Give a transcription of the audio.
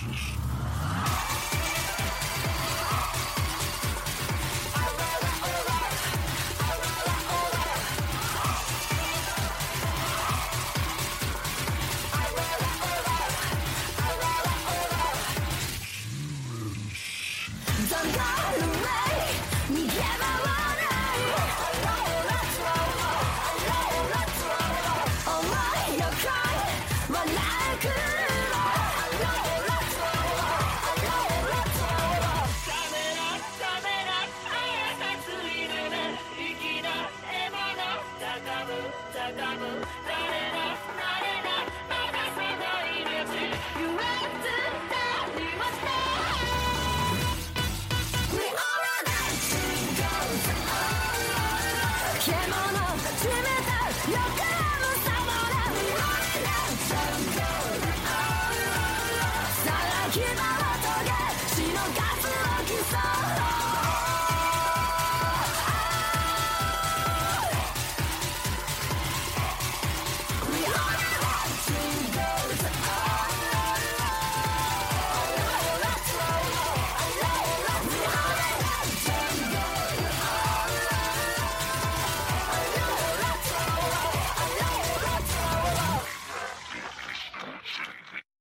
Don't! Give up!